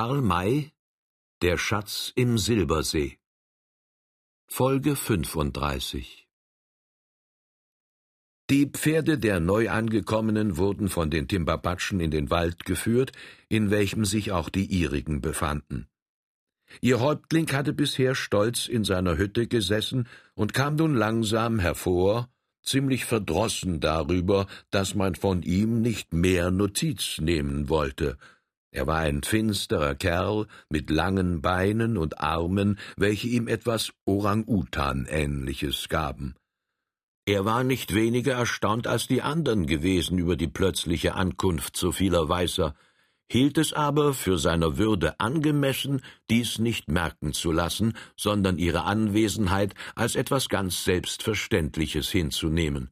Karl May Der Schatz im Silbersee Folge 35 Die Pferde der Neuangekommenen wurden von den Timbabatschen in den Wald geführt, in welchem sich auch die ihrigen befanden. Ihr Häuptling hatte bisher stolz in seiner Hütte gesessen und kam nun langsam hervor, ziemlich verdrossen darüber, dass man von ihm nicht mehr Notiz nehmen wollte. Er war ein finsterer Kerl mit langen Beinen und Armen, welche ihm etwas Orang-Utan-ähnliches gaben. Er war nicht weniger erstaunt als die anderen gewesen über die plötzliche Ankunft so vieler Weißer, hielt es aber für seiner Würde angemessen, dies nicht merken zu lassen, sondern ihre Anwesenheit als etwas ganz Selbstverständliches hinzunehmen.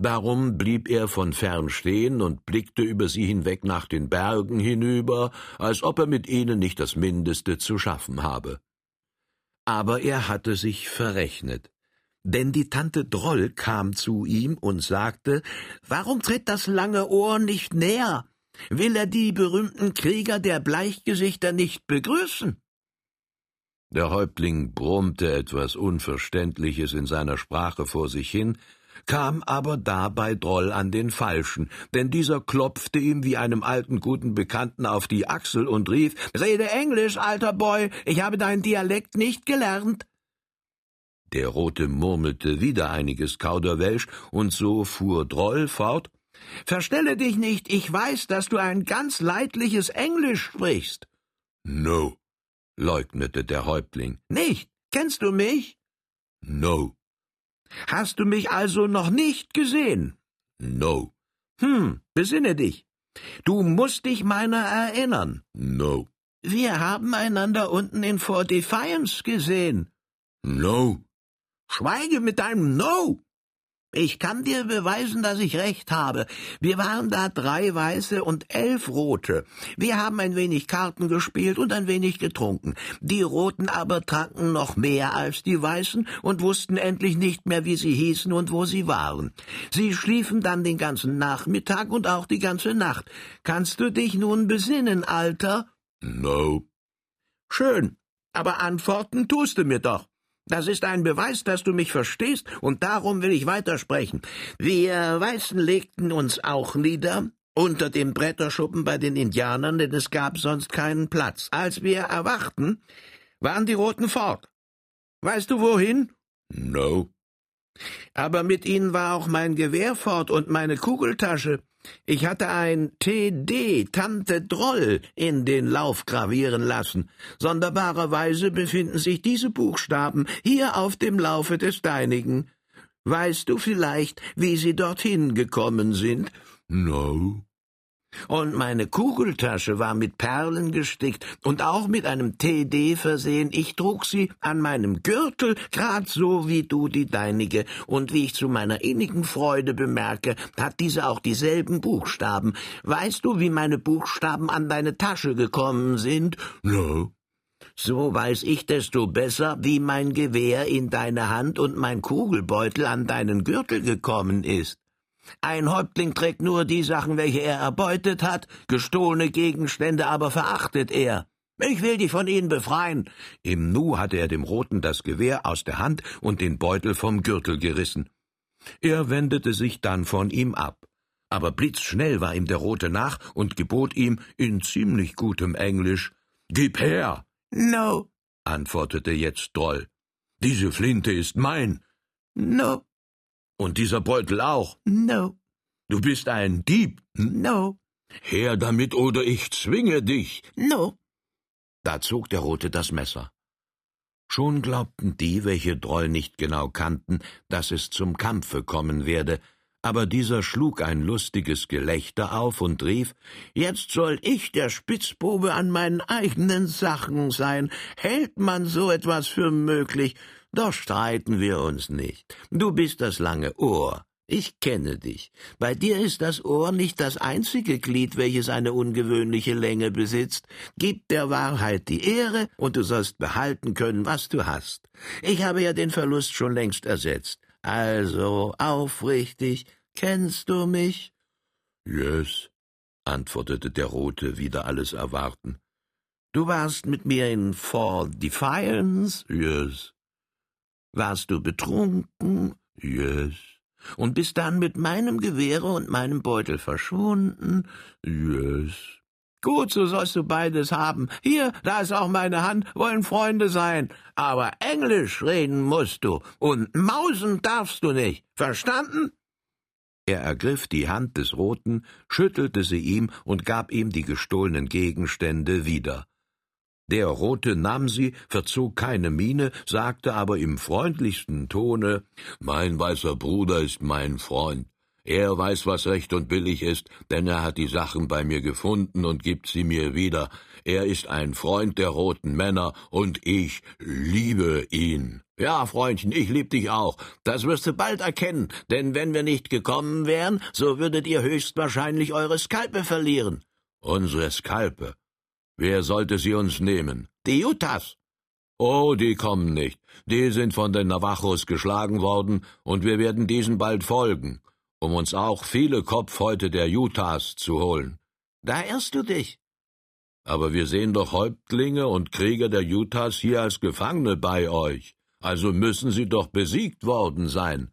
Darum blieb er von fern stehen und blickte über sie hinweg nach den Bergen hinüber, als ob er mit ihnen nicht das Mindeste zu schaffen habe. Aber er hatte sich verrechnet. Denn die Tante Droll kam zu ihm und sagte, Warum tritt das lange Ohr nicht näher? Will er die berühmten Krieger der Bleichgesichter nicht begrüßen? Der Häuptling brummte etwas Unverständliches in seiner Sprache vor sich hin, kam aber dabei Droll an den Falschen, denn dieser klopfte ihm wie einem alten guten Bekannten auf die Achsel und rief Rede Englisch, alter Boy, ich habe deinen Dialekt nicht gelernt. Der Rote murmelte wieder einiges Kauderwelsch, und so fuhr Droll fort Verstelle dich nicht, ich weiß, dass du ein ganz leidliches Englisch sprichst. No, leugnete der Häuptling. Nicht? Kennst du mich? No. Hast du mich also noch nicht gesehen? No. Hm, besinne dich. Du musst dich meiner erinnern. No. Wir haben einander unten in Fort Defiance gesehen. No. Schweige mit deinem No. Ich kann dir beweisen, dass ich recht habe. Wir waren da drei Weiße und elf Rote. Wir haben ein wenig Karten gespielt und ein wenig getrunken. Die Roten aber tranken noch mehr als die Weißen und wussten endlich nicht mehr, wie sie hießen und wo sie waren. Sie schliefen dann den ganzen Nachmittag und auch die ganze Nacht. Kannst du dich nun besinnen, Alter? No. Schön. Aber antworten tust du mir doch. Das ist ein Beweis, dass du mich verstehst, und darum will ich weitersprechen. Wir Weißen legten uns auch nieder, unter dem Bretterschuppen bei den Indianern, denn es gab sonst keinen Platz. Als wir erwachten, waren die Roten fort. Weißt du wohin? No. Aber mit ihnen war auch mein Gewehr fort und meine Kugeltasche. Ich hatte ein TD Tante Droll in den Lauf gravieren lassen. Sonderbarerweise befinden sich diese Buchstaben hier auf dem Laufe des deinigen. Weißt du vielleicht, wie sie dorthin gekommen sind? No. Und meine Kugeltasche war mit Perlen gestickt und auch mit einem TD versehen. Ich trug sie an meinem Gürtel, grad so wie du die deinige. Und wie ich zu meiner innigen Freude bemerke, hat diese auch dieselben Buchstaben. Weißt du, wie meine Buchstaben an deine Tasche gekommen sind? No. So weiß ich desto besser, wie mein Gewehr in deine Hand und mein Kugelbeutel an deinen Gürtel gekommen ist. Ein Häuptling trägt nur die Sachen, welche er erbeutet hat, gestohlene Gegenstände aber verachtet er. Ich will dich von ihnen befreien. Im Nu hatte er dem Roten das Gewehr aus der Hand und den Beutel vom Gürtel gerissen. Er wendete sich dann von ihm ab. Aber blitzschnell war ihm der Rote nach und gebot ihm in ziemlich gutem Englisch Gib her. No, antwortete jetzt Droll. Diese Flinte ist mein. No. Und dieser Beutel auch? No. Du bist ein Dieb? No. Her damit, oder ich zwinge dich. No. Da zog der Rote das Messer. Schon glaubten die, welche Droll nicht genau kannten, dass es zum Kampfe kommen werde, aber dieser schlug ein lustiges Gelächter auf und rief Jetzt soll ich der Spitzbube an meinen eigenen Sachen sein. Hält man so etwas für möglich? Doch streiten wir uns nicht. Du bist das lange Ohr. Ich kenne dich. Bei dir ist das Ohr nicht das einzige Glied, welches eine ungewöhnliche Länge besitzt. Gib der Wahrheit die Ehre, und du sollst behalten können, was du hast. Ich habe ja den Verlust schon längst ersetzt. Also, aufrichtig, kennst du mich? Yes, antwortete der Rote, wieder alles erwarten. Du warst mit mir in Fort Defiance? Yes. Warst du betrunken? Yes. Und bist dann mit meinem Gewehre und meinem Beutel verschwunden? Yes. Gut, so sollst du beides haben. Hier, da ist auch meine Hand, wollen Freunde sein. Aber Englisch reden musst du und mausen darfst du nicht. Verstanden? Er ergriff die Hand des Roten, schüttelte sie ihm und gab ihm die gestohlenen Gegenstände wieder. Der Rote nahm sie, verzog keine Miene, sagte aber im freundlichsten Tone Mein weißer Bruder ist mein Freund. Er weiß, was recht und billig ist, denn er hat die Sachen bei mir gefunden und gibt sie mir wieder. Er ist ein Freund der roten Männer, und ich liebe ihn. Ja, Freundchen, ich lieb dich auch. Das wirst du bald erkennen, denn wenn wir nicht gekommen wären, so würdet ihr höchstwahrscheinlich eure Skalpe verlieren. Unsere Skalpe? Wer sollte sie uns nehmen? Die Utahs. Oh, die kommen nicht. Die sind von den Navajos geschlagen worden, und wir werden diesen bald folgen, um uns auch viele Kopfhäute der Utahs zu holen. Da irrst du dich. Aber wir sehen doch Häuptlinge und Krieger der Utahs hier als Gefangene bei euch. Also müssen sie doch besiegt worden sein.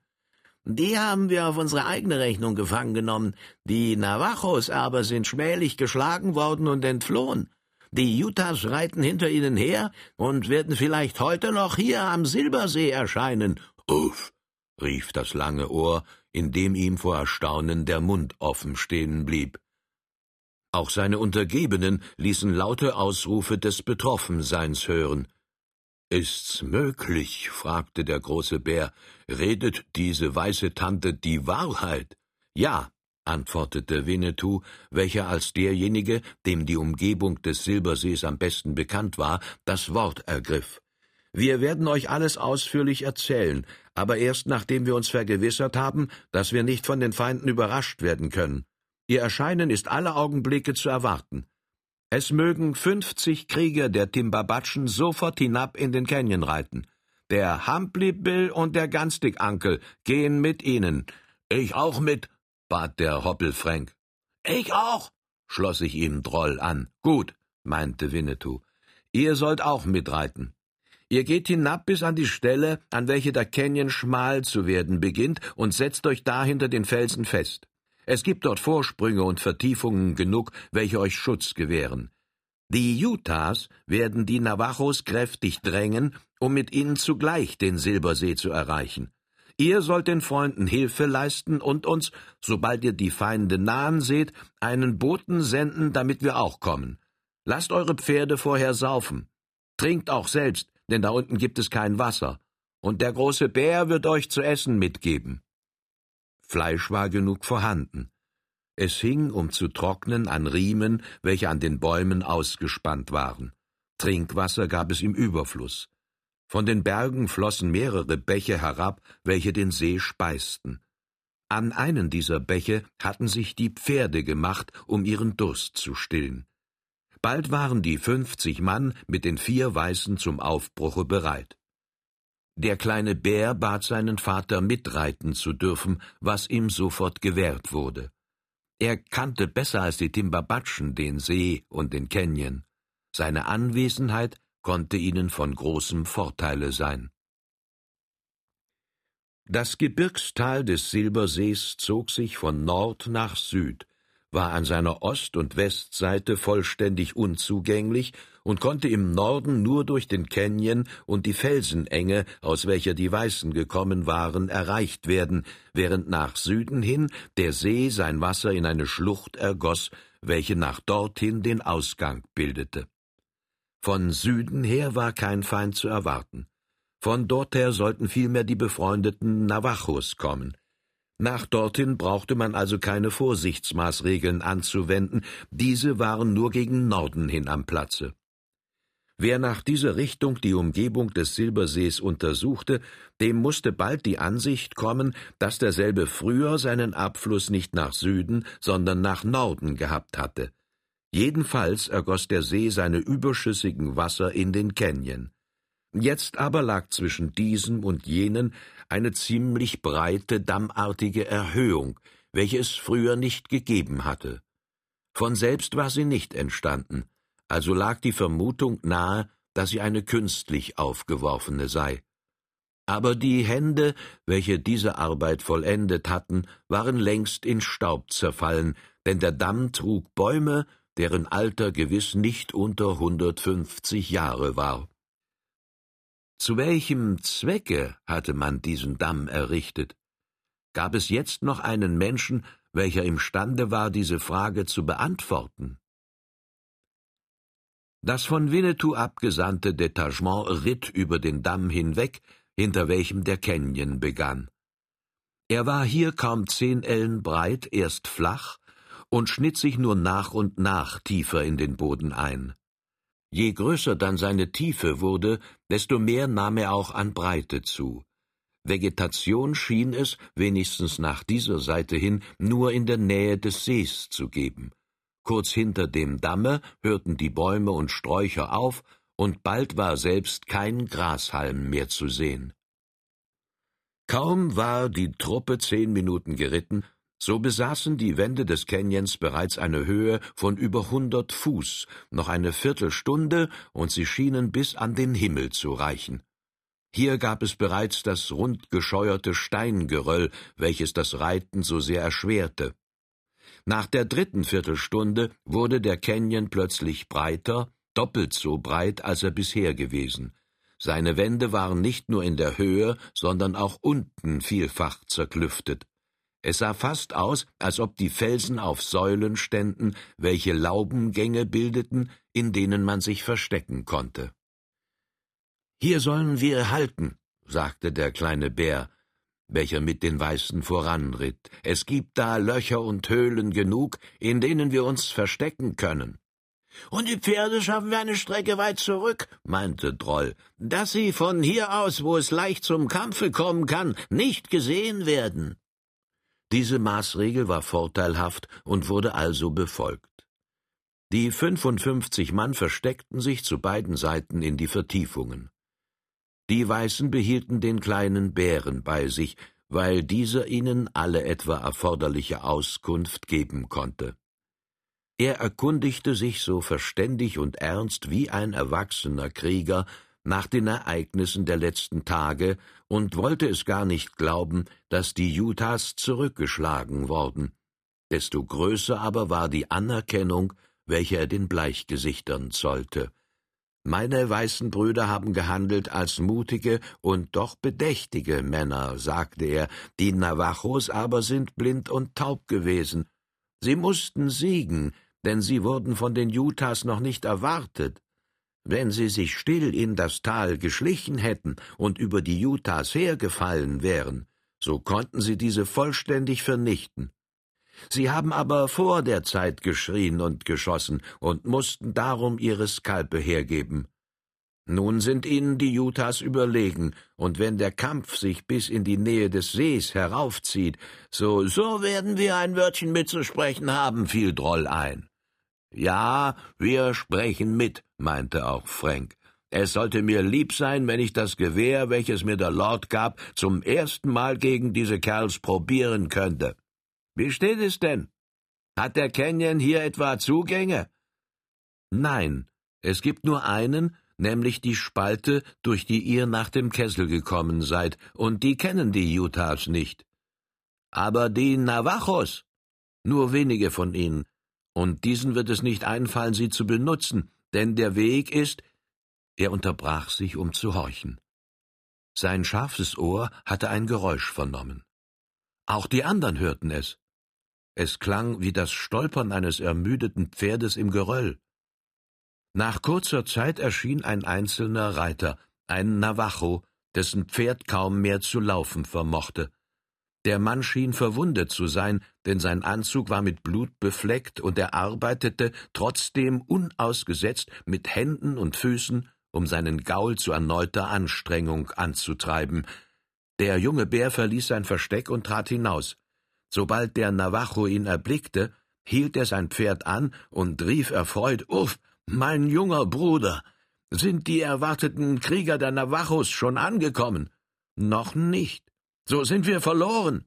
Die haben wir auf unsere eigene Rechnung gefangen genommen. Die Navajos aber sind schmählich geschlagen worden und entflohen. Die Utahs reiten hinter ihnen her und werden vielleicht heute noch hier am Silbersee erscheinen. Uff, rief das lange Ohr, indem ihm vor Erstaunen der Mund offen stehen blieb. Auch seine Untergebenen ließen laute Ausrufe des Betroffenseins hören. Ist's möglich? fragte der große Bär. Redet diese weiße Tante die Wahrheit? Ja, antwortete Winnetou, welcher als derjenige, dem die Umgebung des Silbersees am besten bekannt war, das Wort ergriff. Wir werden euch alles ausführlich erzählen, aber erst nachdem wir uns vergewissert haben, dass wir nicht von den Feinden überrascht werden können. Ihr Erscheinen ist alle Augenblicke zu erwarten. Es mögen fünfzig Krieger der Timbabatschen sofort hinab in den Canyon reiten. Der Humpli Bill und der Ganstig Uncle gehen mit ihnen. Ich auch mit, bat der Hoppelfränk. Ich auch, schloss sich ihm Droll an. Gut, meinte Winnetou. Ihr sollt auch mitreiten. Ihr geht hinab bis an die Stelle, an welche der Canyon schmal zu werden beginnt, und setzt euch da hinter den Felsen fest. Es gibt dort Vorsprünge und Vertiefungen genug, welche euch Schutz gewähren. Die Utahs werden die Navajos kräftig drängen, um mit ihnen zugleich den Silbersee zu erreichen. Ihr sollt den Freunden Hilfe leisten und uns, sobald ihr die Feinde nahen seht, einen Boten senden, damit wir auch kommen. Lasst eure Pferde vorher saufen. Trinkt auch selbst, denn da unten gibt es kein Wasser. Und der große Bär wird euch zu essen mitgeben. Fleisch war genug vorhanden. Es hing, um zu trocknen, an Riemen, welche an den Bäumen ausgespannt waren. Trinkwasser gab es im Überfluss. Von den Bergen flossen mehrere Bäche herab, welche den See speisten. An einen dieser Bäche hatten sich die Pferde gemacht, um ihren Durst zu stillen. Bald waren die fünfzig Mann mit den vier Weißen zum Aufbruche bereit. Der kleine Bär bat seinen Vater mitreiten zu dürfen, was ihm sofort gewährt wurde. Er kannte besser als die Timbabatschen den See und den Canyon. Seine Anwesenheit konnte ihnen von großem Vorteile sein. Das Gebirgstal des Silbersees zog sich von Nord nach Süd, war an seiner Ost- und Westseite vollständig unzugänglich und konnte im Norden nur durch den Canyon und die Felsenenge, aus welcher die Weißen gekommen waren, erreicht werden, während nach Süden hin der See sein Wasser in eine Schlucht ergoss, welche nach dorthin den Ausgang bildete. Von Süden her war kein Feind zu erwarten. Von dorther sollten vielmehr die befreundeten Navajos kommen. Nach dorthin brauchte man also keine Vorsichtsmaßregeln anzuwenden, diese waren nur gegen Norden hin am Platze. Wer nach dieser Richtung die Umgebung des Silbersees untersuchte, dem musste bald die Ansicht kommen, dass derselbe früher seinen Abfluss nicht nach Süden, sondern nach Norden gehabt hatte. Jedenfalls ergoss der See seine überschüssigen Wasser in den Canyon. Jetzt aber lag zwischen diesem und jenen eine ziemlich breite, dammartige Erhöhung, welche es früher nicht gegeben hatte. Von selbst war sie nicht entstanden, also lag die Vermutung nahe, dass sie eine künstlich aufgeworfene sei. Aber die Hände, welche diese Arbeit vollendet hatten, waren längst in Staub zerfallen, denn der Damm trug Bäume, deren Alter gewiss nicht unter hundertfünfzig Jahre war. Zu welchem Zwecke hatte man diesen Damm errichtet? Gab es jetzt noch einen Menschen, welcher imstande war, diese Frage zu beantworten? Das von Winnetou abgesandte Detachement ritt über den Damm hinweg, hinter welchem der Canyon begann. Er war hier kaum zehn Ellen breit, erst flach, und schnitt sich nur nach und nach tiefer in den Boden ein. Je größer dann seine Tiefe wurde, desto mehr nahm er auch an Breite zu. Vegetation schien es, wenigstens nach dieser Seite hin, nur in der Nähe des Sees zu geben. Kurz hinter dem Damme hörten die Bäume und Sträucher auf, und bald war selbst kein Grashalm mehr zu sehen. Kaum war die Truppe zehn Minuten geritten, so besaßen die Wände des Canyons bereits eine Höhe von über hundert Fuß, noch eine Viertelstunde, und sie schienen bis an den Himmel zu reichen. Hier gab es bereits das rundgescheuerte Steingeröll, welches das Reiten so sehr erschwerte. Nach der dritten Viertelstunde wurde der Canyon plötzlich breiter, doppelt so breit, als er bisher gewesen. Seine Wände waren nicht nur in der Höhe, sondern auch unten vielfach zerklüftet. Es sah fast aus, als ob die Felsen auf Säulen ständen, welche Laubengänge bildeten, in denen man sich verstecken konnte. Hier sollen wir halten, sagte der kleine Bär, welcher mit den Weißen voranritt. Es gibt da Löcher und Höhlen genug, in denen wir uns verstecken können. Und die Pferde schaffen wir eine Strecke weit zurück, meinte Droll, dass sie von hier aus, wo es leicht zum Kampfe kommen kann, nicht gesehen werden. Diese Maßregel war vorteilhaft und wurde also befolgt. Die fünfundfünfzig Mann versteckten sich zu beiden Seiten in die Vertiefungen. Die Weißen behielten den kleinen Bären bei sich, weil dieser ihnen alle etwa erforderliche Auskunft geben konnte. Er erkundigte sich so verständig und ernst wie ein erwachsener Krieger nach den Ereignissen der letzten Tage und wollte es gar nicht glauben, dass die Utahs zurückgeschlagen worden. Desto größer aber war die Anerkennung, welche er den Bleichgesichtern zollte. Meine weißen Brüder haben gehandelt als mutige und doch bedächtige Männer, sagte er, die Navajos aber sind blind und taub gewesen. Sie mussten siegen, denn sie wurden von den Utahs noch nicht erwartet. Wenn sie sich still in das Tal geschlichen hätten und über die Utahs hergefallen wären, so konnten sie diese vollständig vernichten. Sie haben aber vor der Zeit geschrien und geschossen und mussten darum ihre Skalpe hergeben. Nun sind ihnen die Utahs überlegen, und wenn der Kampf sich bis in die Nähe des Sees heraufzieht, so so werden wir ein Wörtchen mitzusprechen haben, fiel Droll ein. Ja, wir sprechen mit, meinte auch Frank. Es sollte mir lieb sein, wenn ich das Gewehr, welches mir der Lord gab, zum ersten Mal gegen diese Kerls probieren könnte. Wie steht es denn? Hat der Canyon hier etwa Zugänge? Nein, es gibt nur einen, nämlich die Spalte, durch die ihr nach dem Kessel gekommen seid, und die kennen die Utahs nicht. Aber die Navajos? Nur wenige von ihnen, und diesen wird es nicht einfallen, sie zu benutzen, denn der Weg ist. Er unterbrach sich, um zu horchen. Sein scharfes Ohr hatte ein Geräusch vernommen. Auch die anderen hörten es. Es klang wie das Stolpern eines ermüdeten Pferdes im Geröll. Nach kurzer Zeit erschien ein einzelner Reiter, ein Navajo, dessen Pferd kaum mehr zu laufen vermochte. Der Mann schien verwundet zu sein, denn sein Anzug war mit Blut befleckt, und er arbeitete trotzdem unausgesetzt mit Händen und Füßen, um seinen Gaul zu erneuter Anstrengung anzutreiben. Der junge Bär verließ sein Versteck und trat hinaus. Sobald der Navajo ihn erblickte, hielt er sein Pferd an und rief erfreut Uff, mein junger Bruder. Sind die erwarteten Krieger der Navajos schon angekommen? Noch nicht. So sind wir verloren.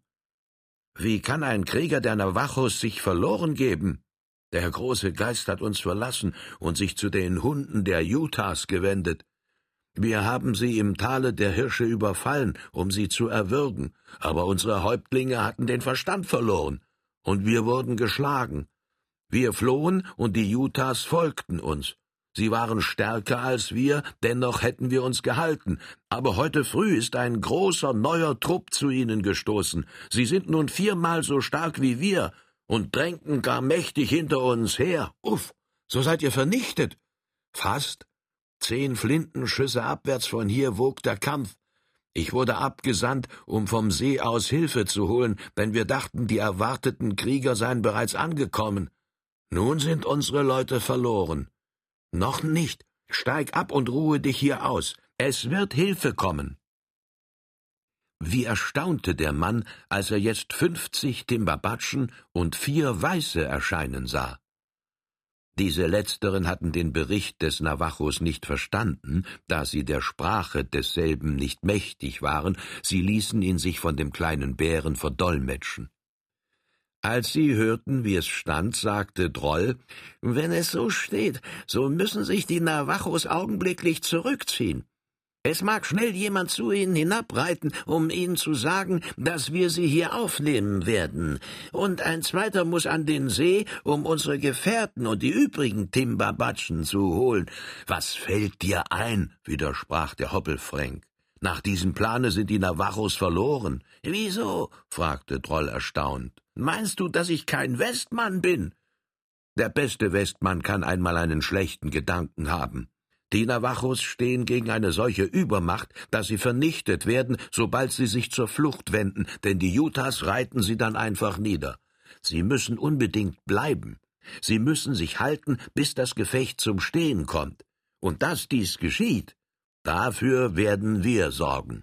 Wie kann ein Krieger der Navajos sich verloren geben? Der große Geist hat uns verlassen und sich zu den Hunden der Utahs gewendet. Wir haben sie im Tale der Hirsche überfallen, um sie zu erwürgen, aber unsere Häuptlinge hatten den Verstand verloren, und wir wurden geschlagen. Wir flohen, und die Utahs folgten uns. Sie waren stärker als wir, dennoch hätten wir uns gehalten. Aber heute früh ist ein großer neuer Trupp zu ihnen gestoßen. Sie sind nun viermal so stark wie wir und drängten gar mächtig hinter uns her. Uff, so seid ihr vernichtet. Fast. Zehn Flintenschüsse abwärts von hier wog der Kampf. Ich wurde abgesandt, um vom See aus Hilfe zu holen, denn wir dachten, die erwarteten Krieger seien bereits angekommen. Nun sind unsere Leute verloren. Noch nicht. Steig ab und ruhe dich hier aus. Es wird Hilfe kommen. Wie erstaunte der Mann, als er jetzt fünfzig Timbabatschen und vier Weiße erscheinen sah. Diese letzteren hatten den Bericht des Navajos nicht verstanden, da sie der Sprache desselben nicht mächtig waren, sie ließen ihn sich von dem kleinen Bären verdolmetschen. Als sie hörten, wie es stand, sagte Droll, wenn es so steht, so müssen sich die Navajos augenblicklich zurückziehen. Es mag schnell jemand zu ihnen hinabreiten, um ihnen zu sagen, dass wir sie hier aufnehmen werden. Und ein zweiter muss an den See, um unsere Gefährten und die übrigen Timbabatschen zu holen. Was fällt dir ein? widersprach der Hoppelfränk. Nach diesem Plane sind die Navajos verloren. Wieso? fragte Droll erstaunt. Meinst du, dass ich kein Westmann bin? Der beste Westmann kann einmal einen schlechten Gedanken haben. Die Navajos stehen gegen eine solche Übermacht, dass sie vernichtet werden, sobald sie sich zur Flucht wenden, denn die Utahs reiten sie dann einfach nieder. Sie müssen unbedingt bleiben. Sie müssen sich halten, bis das Gefecht zum Stehen kommt. Und dass dies geschieht, dafür werden wir sorgen.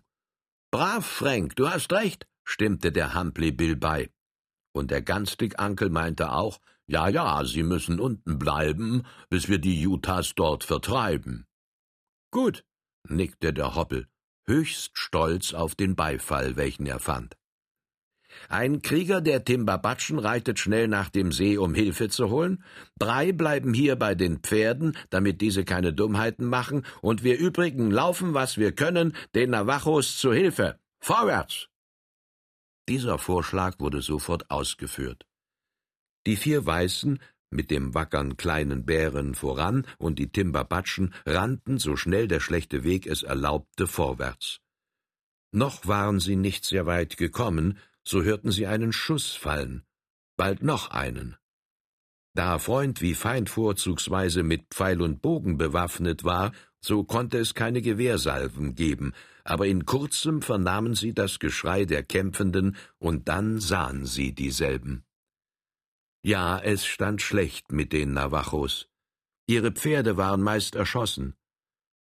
Brav, Frank, du hast recht, stimmte der Humphrey Bill bei. Und der Ganstig-Ankel meinte auch, ja, ja, Sie müssen unten bleiben, bis wir die Utahs dort vertreiben. Gut, nickte der Hoppel, höchst stolz auf den Beifall, welchen er fand. Ein Krieger der Timbabatschen reitet schnell nach dem See, um Hilfe zu holen. Drei bleiben hier bei den Pferden, damit diese keine Dummheiten machen, und wir übrigen laufen, was wir können, den Navajos zu Hilfe. Vorwärts! Dieser Vorschlag wurde sofort ausgeführt. Die vier Weißen, mit dem wackern kleinen Bären voran, und die Timbabatschen rannten, so schnell der schlechte Weg es erlaubte, vorwärts. Noch waren sie nicht sehr weit gekommen, so hörten sie einen Schuss fallen, bald noch einen. Da Freund wie Feind vorzugsweise mit Pfeil und Bogen bewaffnet war, so konnte es keine Gewehrsalven geben, aber in kurzem vernahmen sie das Geschrei der Kämpfenden, und dann sahen sie dieselben. Ja, es stand schlecht mit den Navajos. Ihre Pferde waren meist erschossen.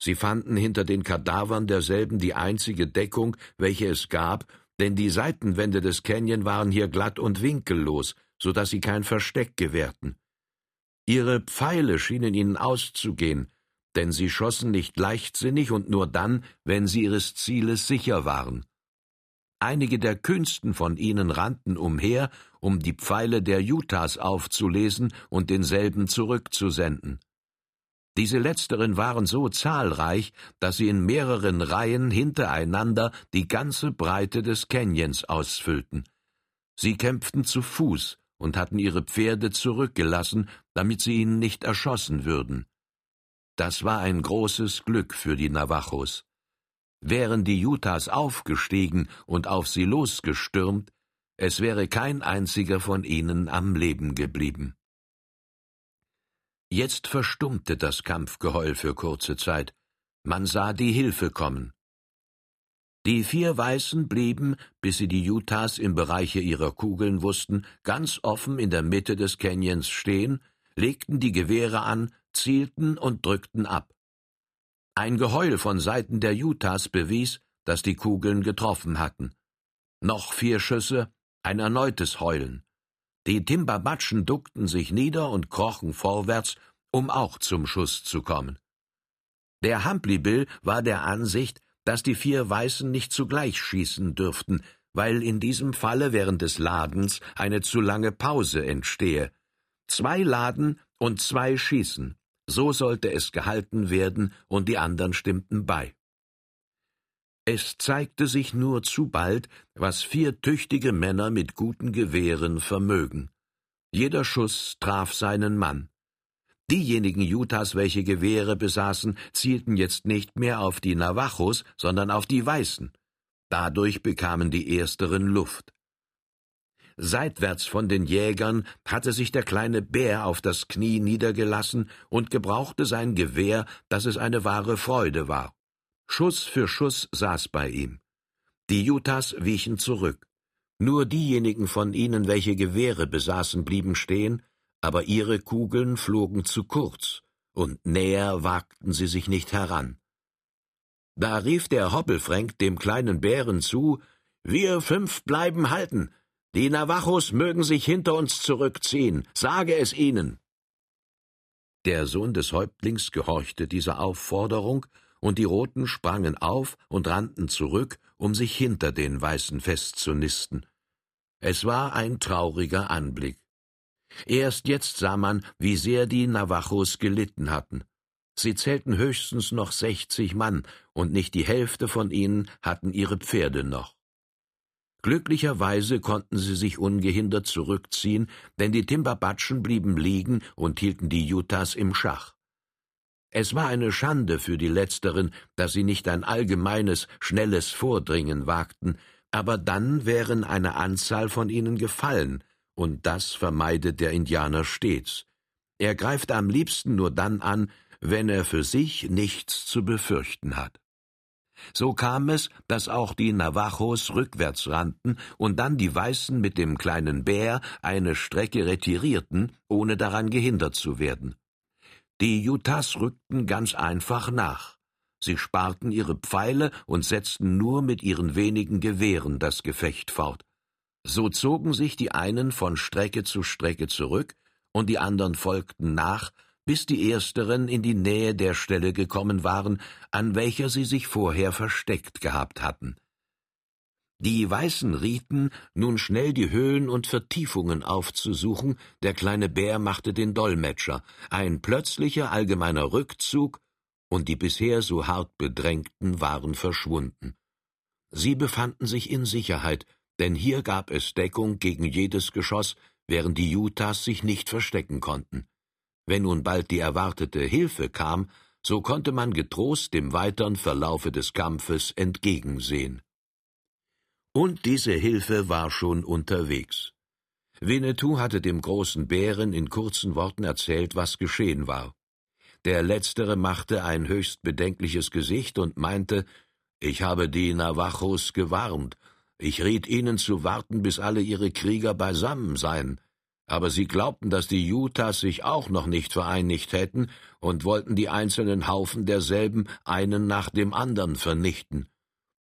Sie fanden hinter den Kadavern derselben die einzige Deckung, welche es gab, denn die Seitenwände des Canyon waren hier glatt und winkellos, so dass sie kein Versteck gewährten. Ihre Pfeile schienen ihnen auszugehen, denn sie schossen nicht leichtsinnig und nur dann, wenn sie ihres Zieles sicher waren. Einige der Künsten von ihnen rannten umher, um die Pfeile der Utahs aufzulesen und denselben zurückzusenden. Diese letzteren waren so zahlreich, dass sie in mehreren Reihen hintereinander die ganze Breite des Canyons ausfüllten. Sie kämpften zu Fuß und hatten ihre Pferde zurückgelassen, damit sie ihnen nicht erschossen würden. Das war ein großes Glück für die Navajos. Wären die Utahs aufgestiegen und auf sie losgestürmt, es wäre kein einziger von ihnen am Leben geblieben. Jetzt verstummte das Kampfgeheul für kurze Zeit. Man sah die Hilfe kommen. Die vier Weißen blieben, bis sie die Utahs im Bereiche ihrer Kugeln wussten, ganz offen in der Mitte des Canyons stehen, legten die Gewehre an, zielten und drückten ab. Ein Geheul von Seiten der Utahs bewies, dass die Kugeln getroffen hatten. Noch vier Schüsse, ein erneutes Heulen. Die Timbabatschen duckten sich nieder und krochen vorwärts, um auch zum Schuss zu kommen. Der Bill war der Ansicht, dass die vier Weißen nicht zugleich schießen dürften, weil in diesem Falle während des Ladens eine zu lange Pause entstehe. Zwei laden und zwei schießen. So sollte es gehalten werden, und die anderen stimmten bei. Es zeigte sich nur zu bald, was vier tüchtige Männer mit guten Gewehren vermögen. Jeder Schuss traf seinen Mann. Diejenigen Utahs, welche Gewehre besaßen, zielten jetzt nicht mehr auf die Navajos, sondern auf die Weißen. Dadurch bekamen die Ersteren Luft. Seitwärts von den Jägern hatte sich der kleine Bär auf das Knie niedergelassen und gebrauchte sein Gewehr, dass es eine wahre Freude war. Schuss für Schuss saß bei ihm. Die Utahs wichen zurück. Nur diejenigen von ihnen, welche Gewehre besaßen, blieben stehen, aber ihre Kugeln flogen zu kurz, und näher wagten sie sich nicht heran. Da rief der Hoppelfränk dem kleinen Bären zu, Wir fünf bleiben halten, die Navajos mögen sich hinter uns zurückziehen, sage es ihnen. Der Sohn des Häuptlings gehorchte dieser Aufforderung, und die Roten sprangen auf und rannten zurück, um sich hinter den Weißen festzunisten. Es war ein trauriger Anblick. Erst jetzt sah man, wie sehr die Navajos gelitten hatten. Sie zählten höchstens noch sechzig Mann, und nicht die Hälfte von ihnen hatten ihre Pferde noch. Glücklicherweise konnten sie sich ungehindert zurückziehen, denn die Timbabatschen blieben liegen und hielten die Utahs im Schach. Es war eine Schande für die Letzteren, dass sie nicht ein allgemeines, schnelles Vordringen wagten, aber dann wären eine Anzahl von ihnen gefallen, und das vermeidet der Indianer stets. Er greift am liebsten nur dann an, wenn er für sich nichts zu befürchten hat. So kam es, dass auch die Navajos rückwärts rannten und dann die Weißen mit dem kleinen Bär eine Strecke retirierten, ohne daran gehindert zu werden. Die Utahs rückten ganz einfach nach. Sie sparten ihre Pfeile und setzten nur mit ihren wenigen Gewehren das Gefecht fort. So zogen sich die einen von Strecke zu Strecke zurück, und die anderen folgten nach, bis die ersteren in die Nähe der Stelle gekommen waren, an welcher sie sich vorher versteckt gehabt hatten. Die Weißen rieten, nun schnell die Höhen und Vertiefungen aufzusuchen, der kleine Bär machte den Dolmetscher, ein plötzlicher allgemeiner Rückzug, und die bisher so hart Bedrängten waren verschwunden. Sie befanden sich in Sicherheit, denn hier gab es Deckung gegen jedes Geschoss, während die Utahs sich nicht verstecken konnten. Wenn nun bald die erwartete Hilfe kam, so konnte man getrost dem weiteren Verlaufe des Kampfes entgegensehen. Und diese Hilfe war schon unterwegs. Winnetou hatte dem großen Bären in kurzen Worten erzählt, was geschehen war. Der letztere machte ein höchst bedenkliches Gesicht und meinte, ich habe die Navajos gewarnt, ich riet ihnen zu warten, bis alle ihre Krieger beisammen seien, aber sie glaubten, dass die Utahs sich auch noch nicht vereinigt hätten und wollten die einzelnen Haufen derselben einen nach dem andern vernichten.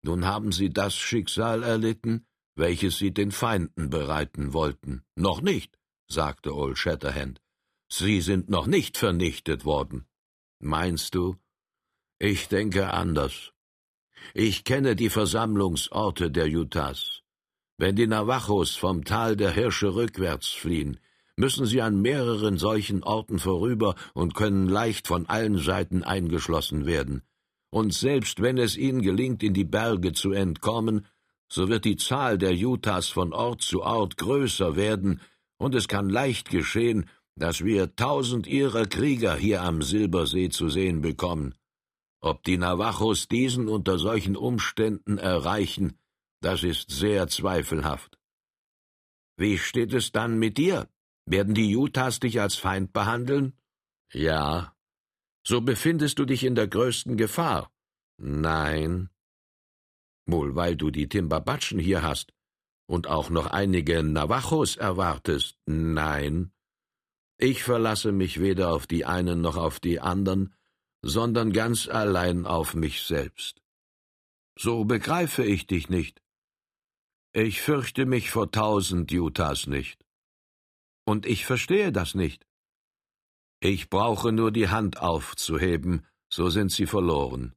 Nun haben sie das Schicksal erlitten, welches sie den Feinden bereiten wollten. Noch nicht, sagte Old Shatterhand. Sie sind noch nicht vernichtet worden. Meinst du? Ich denke anders. Ich kenne die Versammlungsorte der Utahs. Wenn die Navajos vom Tal der Hirsche rückwärts fliehen, müssen sie an mehreren solchen Orten vorüber und können leicht von allen Seiten eingeschlossen werden. Und selbst wenn es ihnen gelingt, in die Berge zu entkommen, so wird die Zahl der Utahs von Ort zu Ort größer werden, und es kann leicht geschehen, dass wir tausend ihrer Krieger hier am Silbersee zu sehen bekommen. Ob die Navajos diesen unter solchen Umständen erreichen, das ist sehr zweifelhaft. Wie steht es dann mit dir? Werden die Utahs dich als Feind behandeln? Ja. So befindest du dich in der größten Gefahr. Nein. Wohl, weil du die Timbabatschen hier hast und auch noch einige Navajos erwartest. Nein. Ich verlasse mich weder auf die einen noch auf die anderen, sondern ganz allein auf mich selbst. So begreife ich dich nicht. Ich fürchte mich vor tausend Utahs nicht. Und ich verstehe das nicht. Ich brauche nur die Hand aufzuheben, so sind sie verloren.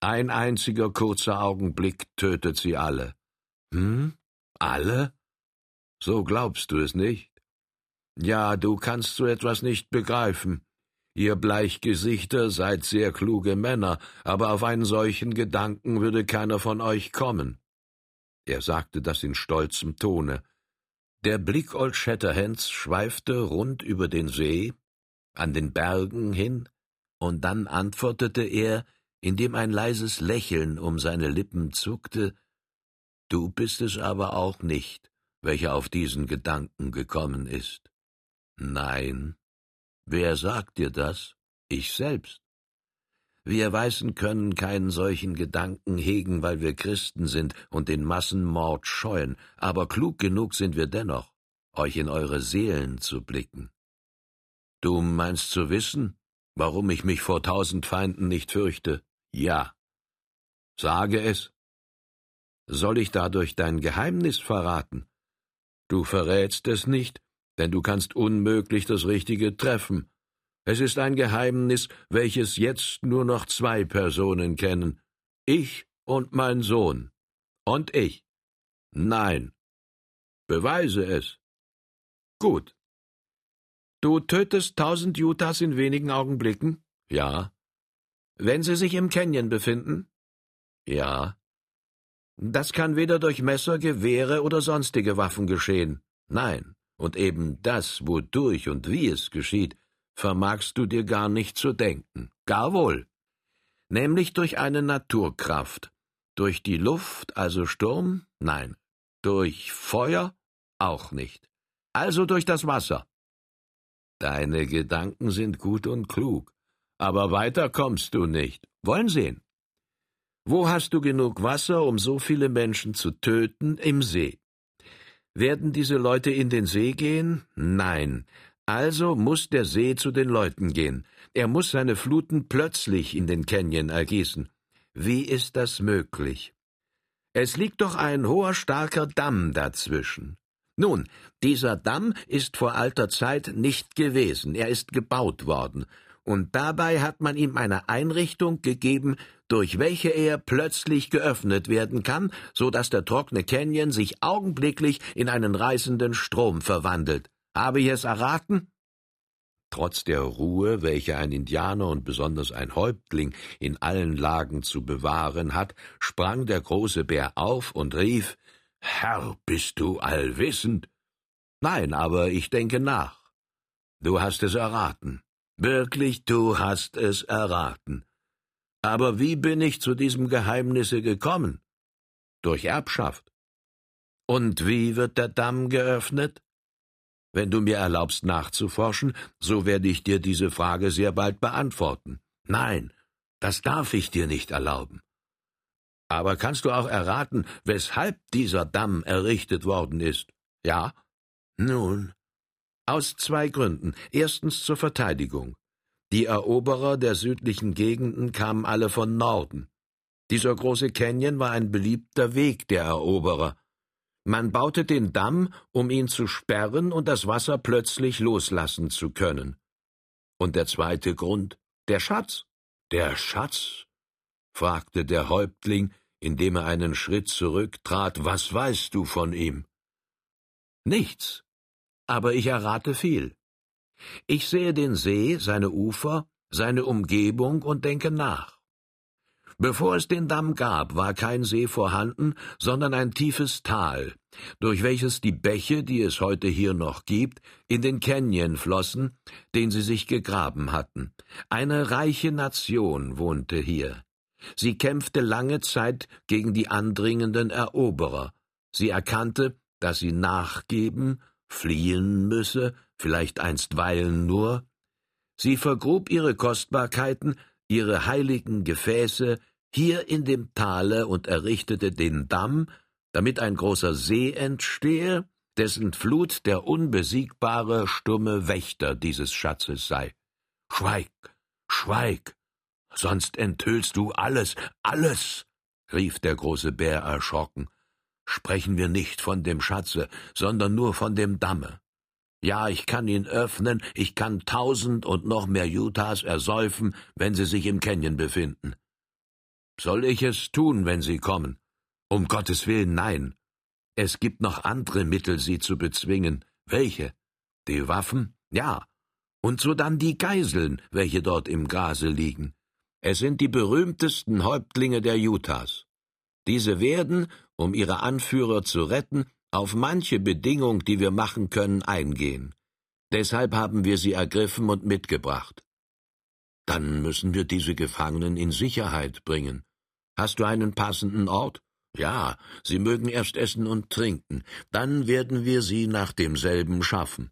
Ein einziger kurzer Augenblick tötet sie alle. Hm? Alle? So glaubst du es nicht? Ja, du kannst so etwas nicht begreifen. Ihr Bleichgesichter seid sehr kluge Männer, aber auf einen solchen Gedanken würde keiner von euch kommen. Er sagte das in stolzem Tone. Der Blick Old Shatterhands schweifte rund über den See, an den Bergen hin, und dann antwortete er, indem ein leises Lächeln um seine Lippen zuckte, Du bist es aber auch nicht, welcher auf diesen Gedanken gekommen ist. Nein. Wer sagt dir das? Ich selbst. Wir Weißen können keinen solchen Gedanken hegen, weil wir Christen sind und den Massenmord scheuen, aber klug genug sind wir dennoch, euch in eure Seelen zu blicken. Du meinst zu wissen, warum ich mich vor tausend Feinden nicht fürchte? Ja. Sage es. Soll ich dadurch dein Geheimnis verraten? Du verrätst es nicht, denn du kannst unmöglich das Richtige treffen. Es ist ein Geheimnis, welches jetzt nur noch zwei Personen kennen. Ich und mein Sohn. Und ich. Nein. Beweise es. Gut. Du tötest tausend Jutas in wenigen Augenblicken? Ja. Wenn sie sich im Canyon befinden? Ja. Das kann weder durch Messer, Gewehre oder sonstige Waffen geschehen. Nein, und eben das, wodurch und wie es geschieht, vermagst du dir gar nicht zu denken. Gar wohl. Nämlich durch eine Naturkraft. Durch die Luft, also Sturm? Nein. Durch Feuer? Auch nicht. Also durch das Wasser. Deine Gedanken sind gut und klug, aber weiter kommst du nicht. Wollen sehen. Wo hast du genug Wasser, um so viele Menschen zu töten? Im See. Werden diese Leute in den See gehen? Nein. Also muss der See zu den Leuten gehen. Er muss seine Fluten plötzlich in den Canyon ergießen. Wie ist das möglich? Es liegt doch ein hoher, starker Damm dazwischen. Nun, dieser Damm ist vor alter Zeit nicht gewesen, er ist gebaut worden, und dabei hat man ihm eine Einrichtung gegeben, durch welche er plötzlich geöffnet werden kann, so dass der trockene Canyon sich augenblicklich in einen reißenden Strom verwandelt. Habe ich es erraten? Trotz der Ruhe, welche ein Indianer und besonders ein Häuptling in allen Lagen zu bewahren hat, sprang der große Bär auf und rief Herr, bist du allwissend? Nein, aber ich denke nach. Du hast es erraten. Wirklich, du hast es erraten. Aber wie bin ich zu diesem Geheimnisse gekommen? Durch Erbschaft. Und wie wird der Damm geöffnet? Wenn du mir erlaubst nachzuforschen, so werde ich dir diese Frage sehr bald beantworten. Nein, das darf ich dir nicht erlauben. Aber kannst du auch erraten, weshalb dieser Damm errichtet worden ist? Ja? Nun, aus zwei Gründen. Erstens zur Verteidigung. Die Eroberer der südlichen Gegenden kamen alle von Norden. Dieser große Canyon war ein beliebter Weg der Eroberer. Man baute den Damm, um ihn zu sperren und das Wasser plötzlich loslassen zu können. Und der zweite Grund, der Schatz. Der Schatz? Fragte der Häuptling, indem er einen Schritt zurücktrat. Was weißt du von ihm? Nichts, aber ich errate viel. Ich sehe den See, seine Ufer, seine Umgebung und denke nach. Bevor es den Damm gab, war kein See vorhanden, sondern ein tiefes Tal, durch welches die Bäche, die es heute hier noch gibt, in den Canyon flossen, den sie sich gegraben hatten. Eine reiche Nation wohnte hier. Sie kämpfte lange Zeit gegen die andringenden Eroberer. Sie erkannte, dass sie nachgeben fliehen müsse, vielleicht einstweilen nur, sie vergrub ihre Kostbarkeiten, ihre heiligen Gefäße hier in dem Tale und errichtete den Damm, damit ein großer See entstehe, dessen Flut der unbesiegbare, stumme Wächter dieses Schatzes sei. Schweig, schweig, sonst enthüllst du alles, alles, rief der große Bär erschrocken sprechen wir nicht von dem Schatze, sondern nur von dem Damme. Ja, ich kann ihn öffnen, ich kann tausend und noch mehr Utahs ersäufen, wenn sie sich im Canyon befinden. Soll ich es tun, wenn sie kommen? Um Gottes Willen nein. Es gibt noch andere Mittel, sie zu bezwingen. Welche? Die Waffen? Ja. Und so dann die Geiseln, welche dort im Grase liegen. Es sind die berühmtesten Häuptlinge der Utahs. Diese werden, um ihre Anführer zu retten, auf manche Bedingung, die wir machen können, eingehen. Deshalb haben wir sie ergriffen und mitgebracht. Dann müssen wir diese Gefangenen in Sicherheit bringen. Hast du einen passenden Ort? Ja, sie mögen erst essen und trinken, dann werden wir sie nach demselben schaffen.